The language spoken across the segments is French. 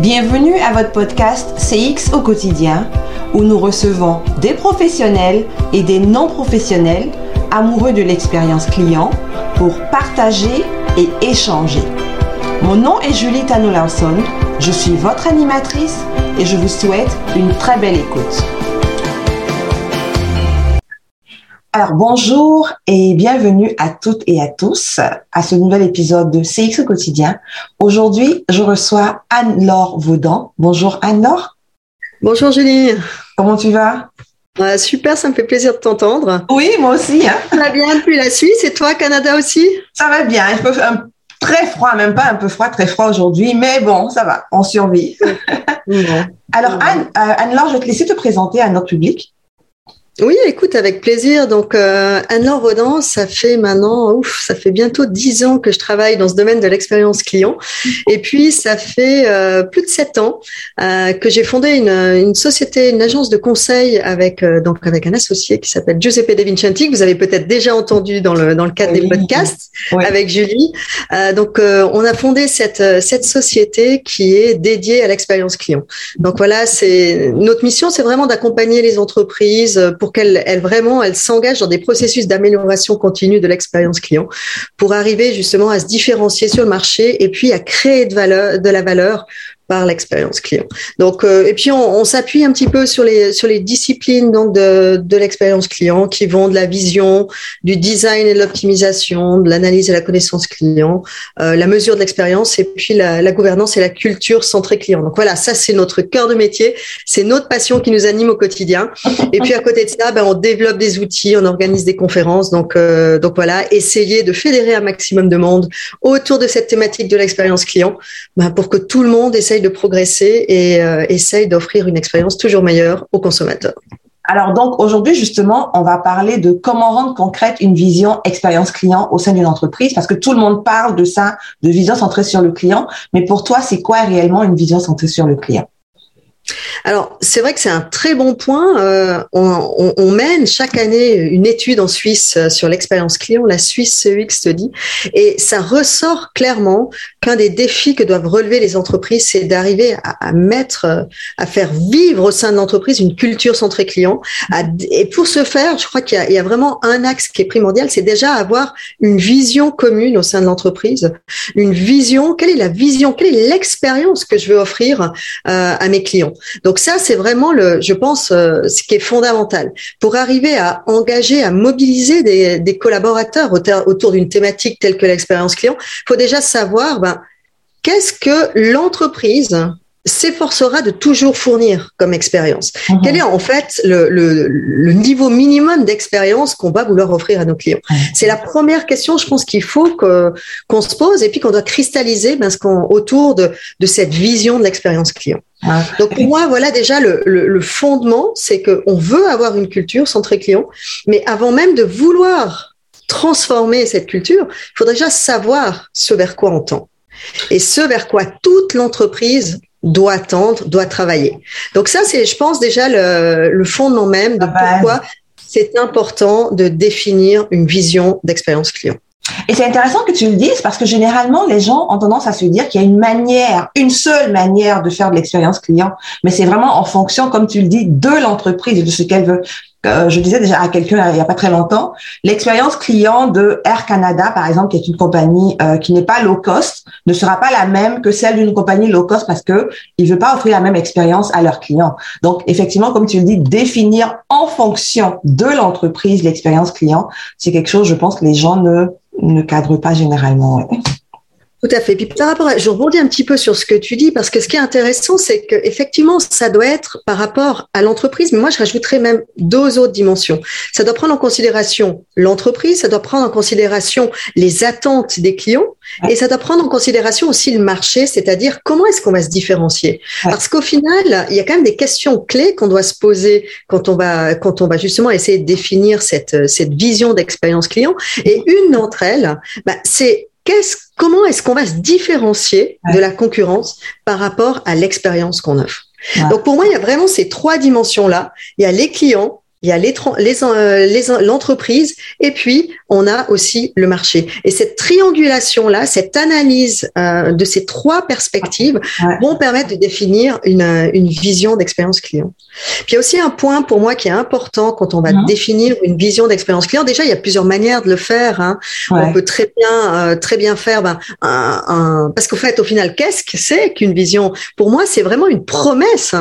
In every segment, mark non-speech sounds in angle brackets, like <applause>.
Bienvenue à votre podcast CX au quotidien où nous recevons des professionnels et des non-professionnels amoureux de l'expérience client pour partager et échanger. Mon nom est Julie Tano Larson, je suis votre animatrice et je vous souhaite une très belle écoute. Alors bonjour et bienvenue à toutes et à tous à ce nouvel épisode de CX au quotidien. Aujourd'hui, je reçois Anne-Laure Vaudan. Bonjour Anne-Laure. Bonjour Julie. Comment tu vas? Super, ça me fait plaisir de t'entendre. Oui, moi aussi. Hein. Ça va bien depuis la Suisse et toi, Canada aussi? Ça va bien. Il fait un très froid, même pas un peu froid, très froid aujourd'hui, mais bon, ça va, on survit. <laughs> Alors Anne, euh, Anne-Laure, je vais te laisser te présenter à notre public. Oui, écoute, avec plaisir. Donc, euh, Anne-Laure Rodan, ça fait maintenant, ouf, ça fait bientôt dix ans que je travaille dans ce domaine de l'expérience client. Et puis, ça fait euh, plus de sept ans euh, que j'ai fondé une, une, société, une agence de conseil avec euh, donc avec un associé qui s'appelle Giuseppe De Vincenti, que vous avez peut-être déjà entendu dans le dans le cadre des podcasts avec Julie. Euh, donc, on a fondé cette cette société qui est dédiée à l'expérience client. Donc voilà, c'est notre mission, c'est vraiment d'accompagner les entreprises pour qu'elle elle vraiment elle s'engage dans des processus d'amélioration continue de l'expérience client pour arriver justement à se différencier sur le marché et puis à créer de la valeur par l'expérience client. Donc, euh, et puis on, s'appuie un petit peu sur les sur les disciplines de, de l'expérience client qui vont de la vision, du design et de l'optimisation, de l'analyse et la connaissance client, euh, la mesure de l'expérience et puis la, la, gouvernance et la culture centrée client. Donc voilà, ça c'est notre cœur de métier, c'est notre passion qui nous anime au quotidien. Et puis à côté de ça, ben, on développe des outils, on organise des conférences. Donc euh, donc voilà, essayer de fédérer un maximum de monde autour de cette thématique de l'expérience client, ben, pour que tout le monde essaie de progresser et euh, essaye d'offrir une expérience toujours meilleure aux consommateurs. Alors donc aujourd'hui justement, on va parler de comment rendre concrète une vision expérience client au sein d'une entreprise parce que tout le monde parle de ça, de vision centrée sur le client, mais pour toi, c'est quoi réellement une vision centrée sur le client? Alors, c'est vrai que c'est un très bon point. Euh, on, on, on, mène chaque année une étude en Suisse euh, sur l'expérience client, la Suisse CEX Study, et ça ressort clairement qu'un des défis que doivent relever les entreprises, c'est d'arriver à, à, mettre, euh, à faire vivre au sein de l'entreprise une culture centrée client. Et pour ce faire, je crois qu'il y, y, a vraiment un axe qui est primordial, c'est déjà avoir une vision commune au sein de l'entreprise, une vision. Quelle est la vision Quelle est l'expérience que je veux offrir euh, à mes clients? Donc ça, c'est vraiment le, je pense, euh, ce qui est fondamental pour arriver à engager, à mobiliser des, collaborateurs autour d'une thématique telle que l'expérience client. Il faut déjà savoir, ben, qu'est-ce que l'entreprise s'efforcera de toujours fournir comme expérience. Mmh. Quel est en fait le, le, le niveau minimum d'expérience qu'on va vouloir offrir à nos clients? Mmh. C'est la première question, je pense qu'il faut que qu'on se pose et puis qu'on doit cristalliser ben, ce qu'on autour de, de cette vision de l'expérience client. Ah. Donc pour moi, voilà déjà le, le, le fondement, c'est qu'on veut avoir une culture centrée client, mais avant même de vouloir transformer cette culture, il faudrait déjà savoir ce vers quoi on tend et ce vers quoi toute l'entreprise doit tendre, doit travailler. Donc ça, c'est, je pense, déjà le, le fondement même de pourquoi c'est important de définir une vision d'expérience client. Et c'est intéressant que tu le dises parce que généralement, les gens ont tendance à se dire qu'il y a une manière, une seule manière de faire de l'expérience client, mais c'est vraiment en fonction, comme tu le dis, de l'entreprise et de ce qu'elle veut euh, je disais déjà à quelqu'un il n'y a pas très longtemps, l'expérience client de Air Canada, par exemple, qui est une compagnie euh, qui n'est pas low cost, ne sera pas la même que celle d'une compagnie low cost parce que il veut pas offrir la même expérience à leurs clients. Donc, effectivement, comme tu le dis, définir en fonction de l'entreprise l'expérience client, c'est quelque chose, je pense, que les gens ne ne cadrent pas généralement. Tout à fait. Puis par rapport à, je rebondis un petit peu sur ce que tu dis parce que ce qui est intéressant, c'est que effectivement, ça doit être par rapport à l'entreprise. Mais moi, je rajouterais même deux autres dimensions. Ça doit prendre en considération l'entreprise, ça doit prendre en considération les attentes des clients et ça doit prendre en considération aussi le marché, c'est-à-dire comment est-ce qu'on va se différencier. Parce qu'au final, il y a quand même des questions clés qu'on doit se poser quand on va quand on va justement essayer de définir cette cette vision d'expérience client. Et une d'entre elles, bah, c'est qu'est-ce, comment est-ce qu'on va se différencier de la concurrence par rapport à l'expérience qu'on offre Donc pour moi, il y a vraiment ces trois dimensions-là. Il y a les clients, il y a l'entreprise et puis on a aussi le marché. Et cette triangulation-là, cette analyse euh, de ces trois perspectives vont permettre de définir une, une vision d'expérience client. Puis il y a aussi un point pour moi qui est important quand on va mhm. définir une vision d'expérience client. Déjà, il y a plusieurs manières de le faire. Hein. On peut très bien, euh, très bien faire ben, un, un... parce qu'au fait, au final, qu'est-ce que c'est qu'une vision? Pour moi, c'est vraiment une promesse.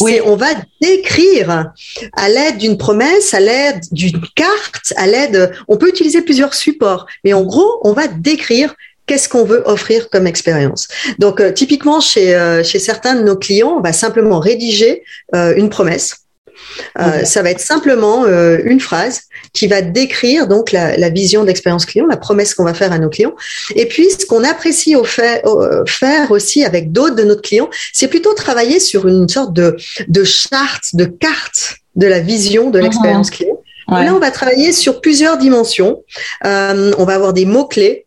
Oui. On va décrire à l'aide d'une promesse, à l'aide d'une carte, à l'aide, on peut utiliser plusieurs supports, mais en gros, on va décrire qu'est-ce qu'on veut offrir comme expérience. Donc, euh, typiquement, chez, euh, chez certains de nos clients, on va simplement rédiger euh, une promesse. Ça va être simplement une phrase qui va décrire donc la, la vision d'expérience client, la promesse qu'on va faire à nos clients. Et puis, ce qu'on apprécie au fait, faire aussi avec d'autres de nos clients, c'est plutôt travailler sur une sorte de, de charte, de carte de la vision de l'expérience mhm. client. Là, on va travailler sur plusieurs dimensions. Euh, on va avoir des mots-clés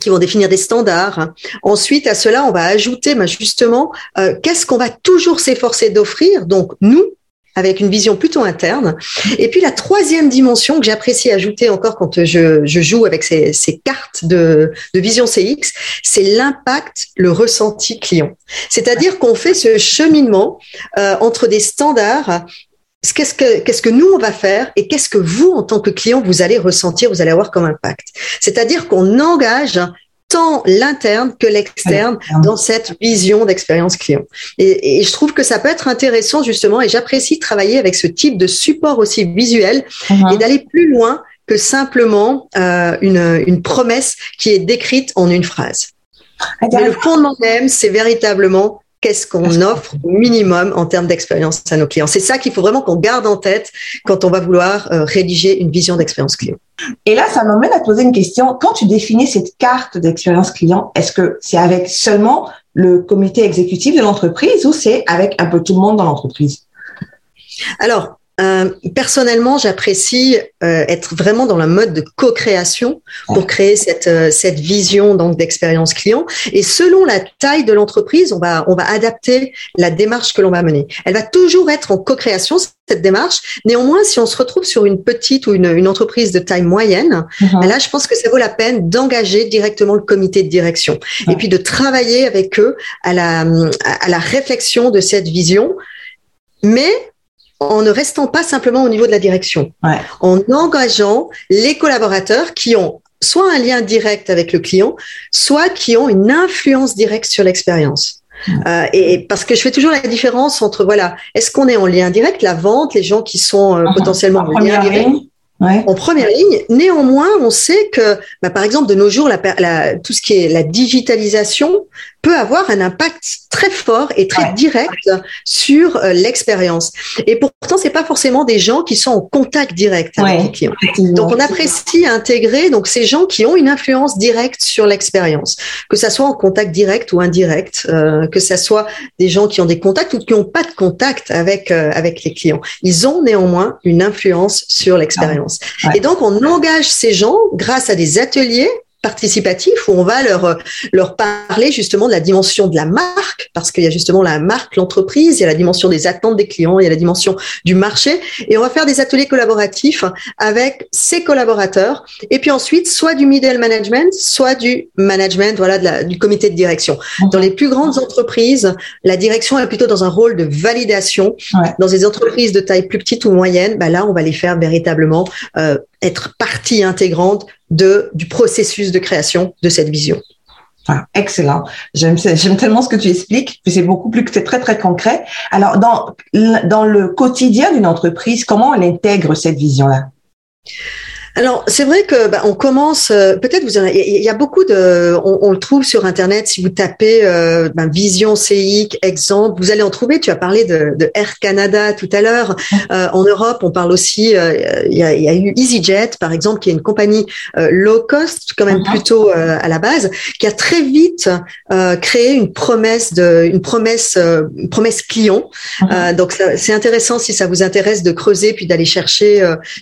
qui vont définir des standards. Ensuite, à cela, on va ajouter ben, justement euh, qu'est-ce qu'on va toujours s'efforcer d'offrir. Donc, nous, avec une vision plutôt interne. Et puis la troisième dimension que j'apprécie ajouter encore quand je, je joue avec ces, ces cartes de, de, vision CX, c'est l'impact, le ressenti client. C'est-à-dire qu'on fait ce cheminement euh, entre des standards qu'est-ce que qu'est-ce que nous on va faire et qu'est-ce que vous en tant que client vous allez ressentir, vous allez avoir comme impact. C'est-à-dire qu'on engage tant l'interne que l'externe dans cette vision d'expérience client. Et, et, je trouve que ça peut être intéressant justement et j'apprécie de travailler avec ce type de support aussi visuel uh-huh. et d'aller plus loin que simplement euh, une, une promesse qui est décrite en une phrase. Mais le fondement même, c'est véritablement qu'est-ce qu'on offre au minimum en termes d'expérience à nos clients. C'est ça qu'il faut vraiment qu'on garde en tête quand on va vouloir euh, rédiger une vision d'expérience client. Et là, ça m'amène à poser une question. Quand tu définis cette carte d'expérience client, est-ce que c'est avec seulement le comité exécutif de l'entreprise ou c'est avec un peu tout le monde dans l'entreprise? Alors, euh, personnellement, j'apprécie euh, être vraiment dans la mode de co-création pour créer cette euh, cette vision donc d'expérience client. Et selon la taille de l'entreprise, on va on va adapter la démarche que l'on va mener. Elle va toujours être en co-création cette démarche. Néanmoins, si on se retrouve sur une petite ou une, une entreprise de taille moyenne, uh-huh. là, je pense que ça vaut la peine d'engager directement le comité de direction et puis de travailler avec eux à la à la réflexion de cette vision. Mais en ne restant pas simplement au niveau de la direction, ouais. en engageant les collaborateurs qui ont soit un lien direct avec le client, soit qui ont une influence directe sur l'expérience. Euh, et parce que je fais toujours la différence entre voilà, est-ce qu'on est en lien direct, la vente, les gens qui sont euh, potentiellement en lien direct, Ouais. en première ligne. Néanmoins, on sait que, bah, par exemple, de nos jours, la, la, tout ce qui est la digitalisation peut avoir un impact très fort et très ouais. direct sur euh, l'expérience. Et pourtant, c'est pas forcément des gens qui sont en contact direct avec ouais. les clients. Donc, on apprécie intégrer donc ces gens qui ont une influence directe sur l'expérience, que ça soit en contact direct ou indirect, euh, que ça soit des gens qui ont des contacts ou qui n'ont pas de contact avec euh, avec les clients. Ils ont néanmoins une influence sur l'expérience. Et donc, on engage ces gens grâce à des ateliers participatif où on va leur leur parler justement de la dimension de la marque parce qu'il y a justement la marque, l'entreprise, il y a la dimension des attentes des clients, il y a la dimension du marché et on va faire des ateliers collaboratifs avec ces collaborateurs et puis ensuite soit du middle management, soit du management voilà de la, du comité de direction. Dans les plus grandes entreprises, la direction est plutôt dans un rôle de validation. Ouais. Dans des entreprises de taille plus petite ou moyenne, bah là on va les faire véritablement euh, être partie intégrante du processus de création de cette vision. Excellent. J'aime, tellement ce que tu expliques. C'est beaucoup plus que très, très concret. Alors, dans, dans le quotidien d'une entreprise, comment elle intègre cette vision-là? Alors c'est vrai que bah, on commence euh, peut-être vous il y a beaucoup de on, on, le trouve sur internet. Si vous tapez euh, ben, vision CX exemple vous allez en trouver. Tu as parlé de, de Air Canada tout à l'heure. Euh, en Europe on parle aussi euh, il y, a, y a, eu EasyJet par exemple qui est une compagnie euh, low cost quand même -huh. plutôt à la base qui a très vite créé une promesse de une promesse une promesse client. -huh. donc c'est intéressant si ça vous intéresse de creuser puis d'aller chercher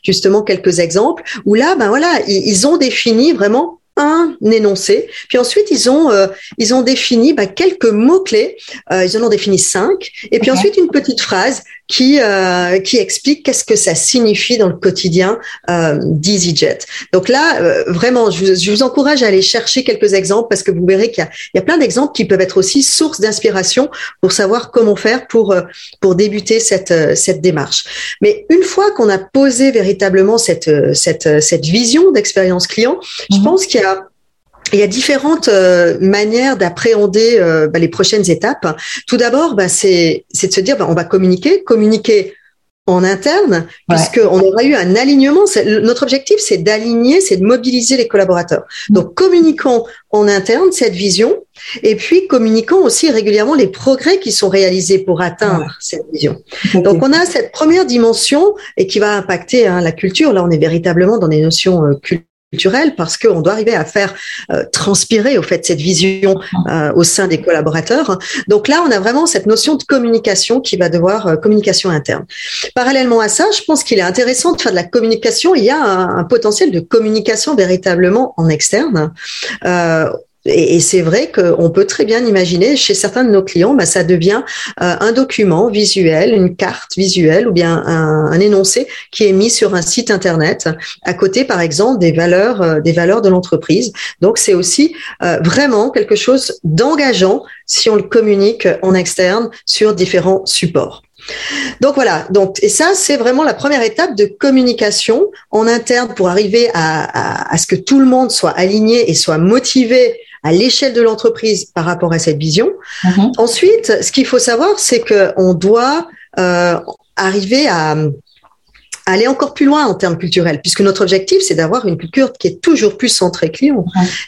justement quelques exemples où là, ben voilà, ils, ils ont défini vraiment un énoncé, puis ensuite ils ont euh, ils ont défini bah, quelques mots clés, euh, ils en ont défini cinq, et puis okay. ensuite une petite phrase qui euh, qui explique qu'est-ce que ça signifie dans le quotidien euh, d'EasyJet. Donc là, euh, vraiment, je vous, je vous, encourage à aller chercher quelques exemples parce que vous verrez qu'il y a, il y a plein d'exemples qui peuvent être aussi source d'inspiration pour savoir comment faire pour euh, pour débuter cette cette démarche. Mais une fois qu'on a posé véritablement cette cette cette vision d'expérience client, je mhm. pense qu'il y a il y a différentes euh, manières d'appréhender euh, bah, les prochaines étapes. Tout d'abord, bah, c'est de se dire, bah, on va communiquer, communiquer en interne, ouais. puisqu'on aura eu un alignement. Notre objectif, c'est d'aligner, c'est de mobiliser les collaborateurs. Donc, communiquons en interne cette vision, et puis communiquons aussi régulièrement les progrès qui sont réalisés pour atteindre ouais. cette vision. Donc, on a cette première dimension et qui va impacter hein, la culture. Là, on est véritablement dans des notions euh, culturelles culturel parce qu'on doit arriver à faire euh, transpirer au fait cette vision euh, au sein des collaborateurs. Donc là, on a vraiment cette notion de communication qui va devoir euh, communication interne. Parallèlement à ça, je pense qu'il est intéressant de faire de la communication. Il y a un potentiel de communication véritablement en externe. Et, et c'est vrai qu'on peut très bien imaginer chez certains de nos clients, bah, ça devient euh, un document visuel, une carte visuelle ou bien un, un, énoncé qui est mis sur un site internet à côté, par exemple, des valeurs, euh, des valeurs de l'entreprise. Donc c'est aussi euh, vraiment quelque chose d'engageant si on le communique en externe sur différents supports. Donc voilà, donc et ça c'est vraiment la première étape de communication en interne pour arriver à, à, à, ce que tout le monde soit aligné et soit motivé à l'échelle de l'entreprise par rapport à cette vision. Mm-hmm. Ensuite, ce qu'il faut savoir, c'est que on doit euh, arriver à aller encore plus loin en termes culturels, puisque notre objectif, c'est d'avoir une culture qui est toujours plus centrée client.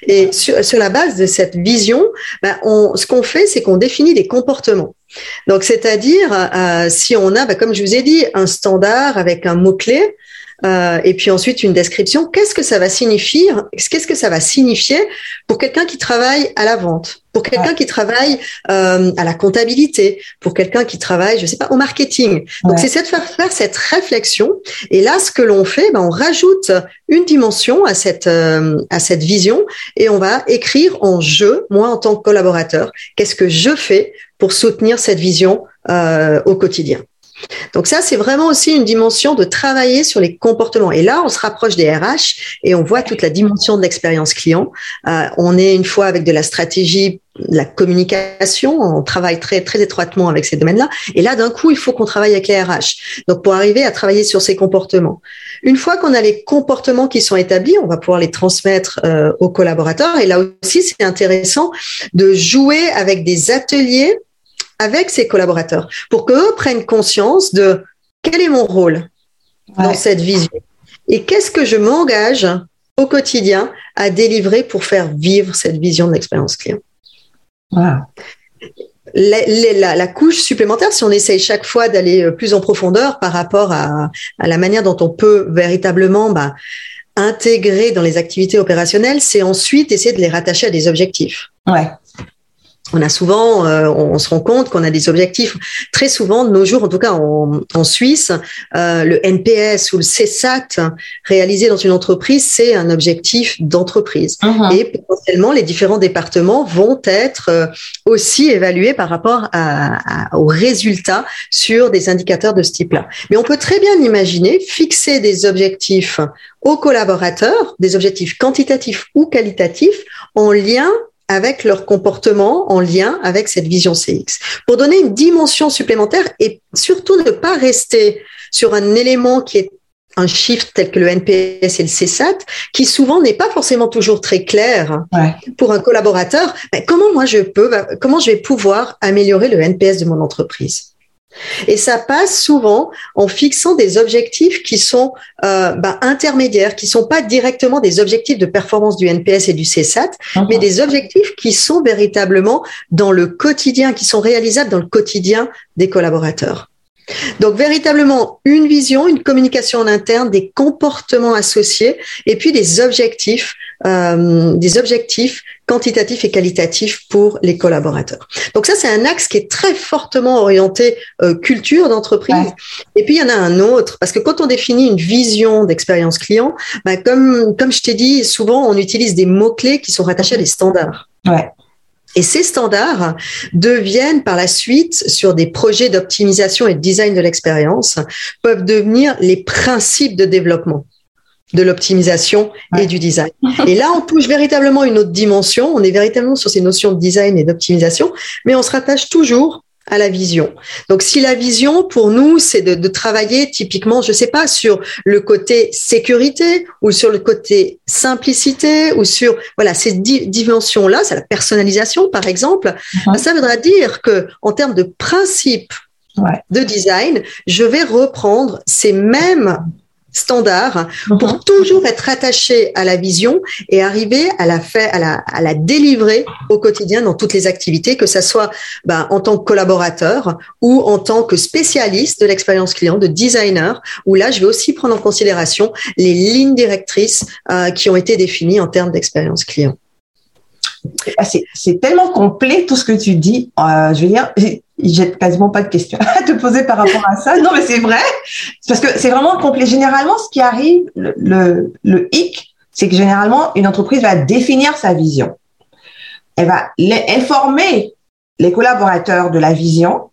Et sur, sur, la base de cette vision, ben on, ce qu'on fait, c'est qu'on définit des comportements. Donc, c'est-à-dire, euh, si on a, ben, comme je vous ai dit, un standard avec un mot-clé, euh, et puis ensuite une description. Qu'est-ce que ça va signifier Qu'est-ce que ça va signifier pour quelqu'un qui travaille à la vente, pour quelqu'un ouais. qui travaille euh, à la comptabilité, pour quelqu'un qui travaille, je sais pas, au marketing. Donc ouais. c'est de faire faire cette réflexion. Et là, ce que l'on fait, ben, on rajoute une dimension à cette euh, à cette vision et on va écrire en jeu, moi en tant que collaborateur, qu'est-ce que je fais pour soutenir cette vision euh, au quotidien. Donc ça, c'est vraiment aussi une dimension de travailler sur les comportements. Et là, on se rapproche des RH et on voit toute la dimension de l'expérience client. Euh, on est une fois avec de la stratégie, la communication, on travaille très très étroitement avec ces domaines-là. Et là, d'un coup, il faut qu'on travaille avec les RH. Donc pour arriver à travailler sur ces comportements. Une fois qu'on a les comportements qui sont établis, on va pouvoir les transmettre euh, aux collaborateurs. Et là aussi, c'est intéressant de jouer avec des ateliers avec ses collaborateurs pour qu'eux prennent conscience de quel est mon rôle ouais. dans cette vision et qu'est-ce que je m'engage au quotidien à délivrer pour faire vivre cette vision de l'expérience client. Wow. La, la, la, couche supplémentaire, si on essaye chaque fois d'aller euh, plus en profondeur par rapport à, à, la manière dont on peut véritablement bah, intégrer dans les activités opérationnelles, c'est ensuite essayer de les rattacher à des objectifs. Ouais on a souvent, euh, on, se rend compte qu'on a des objectifs. Très souvent, de nos jours, en tout cas en, en Suisse, euh, le NPS ou le CSAT réalisé dans une entreprise, c'est un objectif d'entreprise. Uh -huh. Et potentiellement, les différents départements vont être euh, aussi évalués par rapport à, à, aux résultats sur des indicateurs de ce type-là. Mais on peut très bien imaginer fixer des objectifs aux collaborateurs, des objectifs quantitatifs ou qualitatifs, en lien avec leur comportement en lien avec cette vision CX, pour donner une dimension supplémentaire et surtout ne pas rester sur un élément qui est un chiffre tel que le NPS et le CSAT, qui souvent n'est pas forcément toujours très clair ouais. pour un collaborateur. Mais comment moi je peux, comment je vais pouvoir améliorer le NPS de mon entreprise? Et ça passe souvent en fixant des objectifs qui sont euh, bah, intermédiaires, qui sont pas directement des objectifs de performance du NPS et du CSAT, uh -huh. mais des objectifs qui sont véritablement dans le quotidien, qui sont réalisables dans le quotidien des collaborateurs. Donc véritablement une vision, une communication en interne, des comportements associés et puis des objectifs, euh, des objectifs quantitatifs et qualitatifs pour les collaborateurs. Donc ça c'est un axe qui est très fortement orienté euh, culture d'entreprise. Ouais. Et puis il y en a un autre parce que quand on définit une vision d'expérience client, bah, comme comme je t'ai dit, souvent on utilise des mots clés qui sont rattachés à des standards. Ouais. Et ces standards deviennent par la suite, sur des projets d'optimisation et de design de l'expérience, peuvent devenir les principes de développement de l'optimisation et du design. Et là, on touche véritablement une autre dimension. On est véritablement sur ces notions de design et d'optimisation, mais on se rattache toujours à la vision. Donc, si la vision, pour nous, c'est de, travailler typiquement, je sais pas, sur le côté sécurité ou sur le côté simplicité ou sur, voilà, ces dimensions-là, c'est la personnalisation, par exemple, uh-huh. ça voudra dire que, en termes de principe de design, je vais reprendre ces mêmes standard pour mhm. toujours être attaché à la vision et arriver à la faire, à la, à la délivrer au quotidien dans toutes les activités, que ça soit ben, en tant que collaborateur ou en tant que spécialiste de l'expérience client, de designer, où là, je vais aussi prendre en considération les lignes directrices euh, qui ont été définies en termes d'expérience client. Ah, c'est tellement complet tout ce que tu dis. Euh, je veux dire, j'ai quasiment pas de questions <laughs> à te poser par rapport à ça. Non, mais c'est vrai, parce que c'est vraiment complet. Généralement, ce qui arrive, le, hic, c'est que généralement, une entreprise va définir sa vision. Elle va informer les collaborateurs de la vision,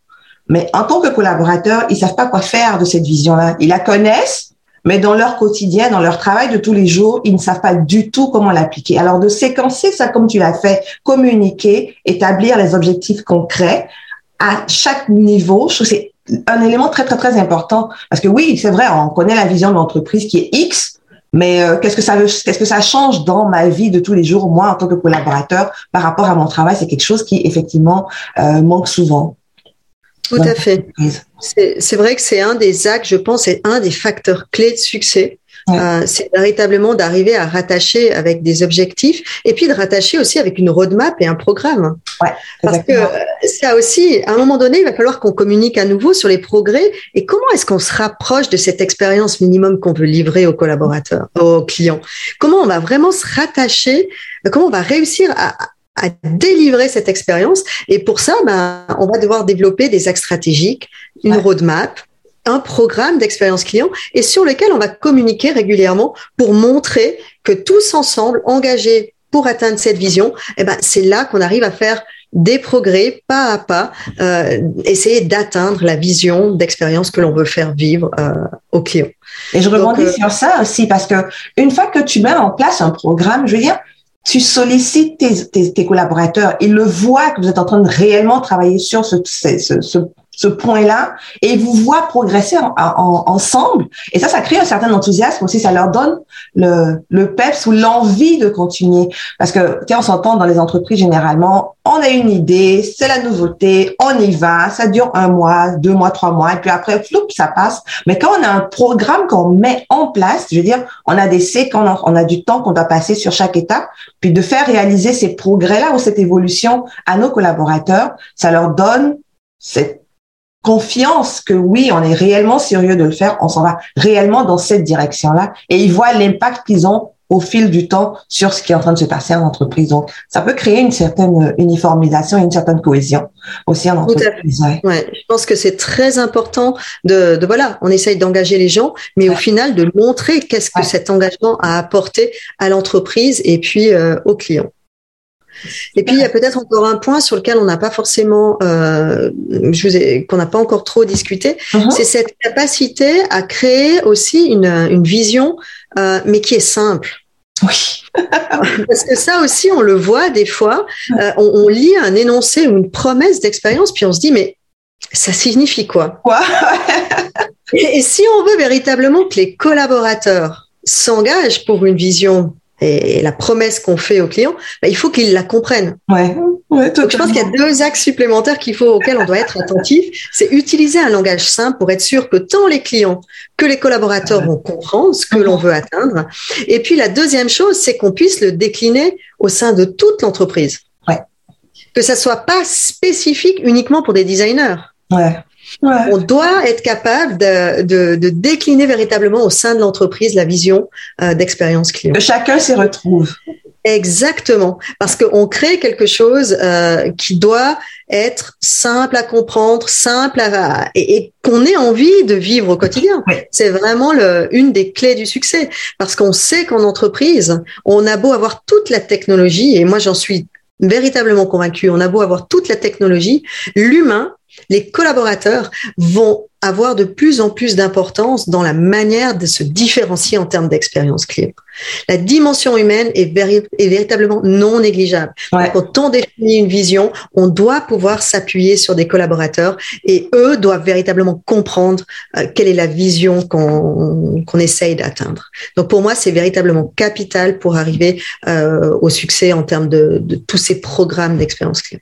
mais en tant que collaborateurs, ils savent pas quoi faire de cette vision-là. Ils la connaissent, mais dans leur quotidien, dans leur travail de tous les jours, ils ne savent pas du tout comment l'appliquer. Alors de séquencer ça comme tu l'as fait, communiquer, établir les objectifs concrets, à chaque niveau, je trouve que c'est un élément très, très, très important. Parce que oui, c'est vrai, on connaît la vision de l'entreprise qui est X, mais euh, qu'est-ce que ça qu'est-ce que ça change dans ma vie de tous les jours, moi, en tant que collaborateur, par rapport à mon travail? C'est quelque chose qui, effectivement, euh, manque souvent. Tout à fait. C'est vrai que c'est un des axes, je pense, c'est un des facteurs clés de succès euh, c'est véritablement d'arriver à rattacher avec des objectifs et puis de rattacher aussi avec une roadmap et un programme. Ouais, Parce que euh, ça aussi, à un moment donné, il va falloir qu'on communique à nouveau sur les progrès et comment est-ce qu'on se rapproche de cette expérience minimum qu'on veut livrer aux collaborateurs, aux clients? Comment on va vraiment se rattacher, comment on va réussir à, à délivrer cette expérience? Et pour ça, ben, on va devoir développer des axes stratégiques, une roadmap, un programme d'expérience client et sur lequel on va communiquer régulièrement pour montrer que tous ensemble, engagés pour atteindre cette vision, eh ben, c'est là qu'on arrive à faire des progrès pas à pas, euh, essayer d'atteindre la vision d'expérience que l'on veut faire vivre euh, aux clients. Et je rebondis euh, sur ça aussi parce que une fois que tu mets en place un programme, je veux dire, tu sollicites tes, tes, tes, collaborateurs, ils le voient que vous êtes en train de réellement travailler sur ce, ce, ce, ce point-là et vous voient progresser ensemble. Et ça, ça crée un certain enthousiasme aussi. Ça leur donne le, le peps ou l'envie de continuer. Parce que, tiens, on s'entend dans les entreprises généralement, on a une idée, c'est la nouveauté, on y va, ça dure un mois, deux mois, trois mois, et puis après, floup, ça passe. Mais quand on a un programme qu'on met en place, je veux dire, on a des séquences, on a du temps qu'on doit passer sur chaque étape, puis de faire réaliser ces progrès-là ou cette évolution à nos collaborateurs, ça leur donne cette confiance que oui, on est réellement sérieux de le faire, on s'en va réellement dans cette direction-là et ils voient l'impact qu'ils ont au fil du temps sur ce qui est en train de se passer en entreprise. Donc, ça peut créer une certaine uniformisation et une certaine cohésion aussi en entreprise. Ouais. je pense que c'est très important de, de, voilà, on essaye d'engager les gens, mais au final de montrer qu'est-ce que cet engagement a apporté à l'entreprise et puis euh, aux clients. Et puis il y a peut-être encore un point sur lequel on n'a pas forcément, euh, je vous ai, qu'on n'a pas encore trop discuté, uh-huh. c'est cette capacité à créer aussi une, une vision, euh, mais qui est simple. Oui. <laughs> Parce que ça aussi, on le voit des fois. Euh, on, on, lit un énoncé ou une promesse d'expérience, puis on se dit, mais ça signifie quoi? Quoi? <laughs> Et, et si on veut véritablement que les collaborateurs s'engagent pour une vision et la promesse qu'on fait aux clients, bah, il faut qu'ils la comprennent. Ouais. Ouais, je pense qu'il y a deux axes supplémentaires qu'il faut auxquels on doit être attentif. C'est utiliser un langage simple pour être sûr que tant les clients que les collaborateurs vont comprendre ce que l'on veut atteindre. Et puis la deuxième chose, c'est qu'on puisse le décliner au sein de toute l'entreprise. Ouais. Que ça soit pas spécifique uniquement pour des designers. Ouais. On doit être capable de, décliner véritablement au sein de l'entreprise la vision euh, d'expérience client. Que chacun s'y retrouve. Exactement, parce qu'on crée quelque chose euh, qui doit être simple à comprendre, simple à et, qu'on ait envie de vivre au quotidien. C'est vraiment le, une des clés du succès, parce qu'on sait qu'en entreprise, on a beau avoir toute la technologie, et moi j'en suis véritablement convaincu, on a beau avoir toute la technologie, l'humain, les collaborateurs vont avoir de plus en plus d'importance dans la manière de se différencier en termes d'expérience client. La dimension humaine est, véritablement non négligeable. Quand on définit une vision, on doit pouvoir s'appuyer sur des collaborateurs et eux doivent véritablement comprendre euh, quelle est la vision qu'on essaye d'atteindre. Donc pour moi, c'est véritablement capital pour arriver euh, au succès en termes de, de tous ces programmes d'expérience client.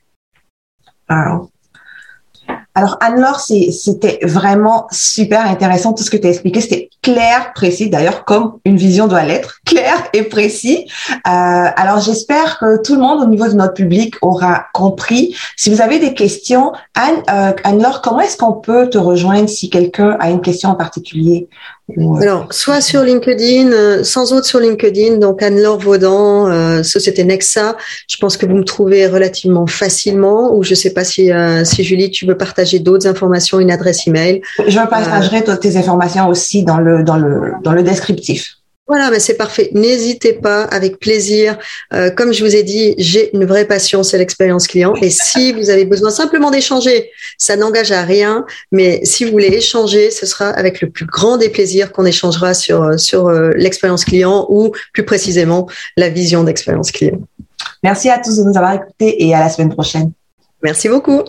Alors Anne-Laure, c'était vraiment super intéressant tout ce que tu as expliqué. C'était clair, précis, d'ailleurs comme une vision doit l'être, <laughs> clair et précis. Euh, alors j'espère que tout le monde au niveau de notre public aura compris. Si vous avez des questions, Anne, euh, Anne-Laure, comment est-ce qu'on peut te rejoindre si quelqu'un a une question en particulier? Alors, soit sur LinkedIn, euh, sans autre sur LinkedIn, donc Anne-Laure Vaudan, euh, Société Nexa. Je pense que vous me trouvez relativement facilement, ou je ne sais pas si, euh, si Julie, tu veux partager d'autres informations, une adresse email. Je partagerai toutes tes informations aussi dans le, dans le, dans le descriptif. Voilà, mais c'est parfait. N'hésitez pas, avec plaisir. Euh, comme je vous ai dit, j'ai une vraie passion, c'est l'expérience client. Et si vous avez besoin simplement d'échanger, ça n'engage à rien. Mais si vous voulez échanger, ce sera avec le plus grand des plaisirs qu'on échangera sur sur euh, l'expérience client ou plus précisément la vision d'expérience client. Merci à tous de nous avoir écoutés et à la semaine prochaine. Merci beaucoup.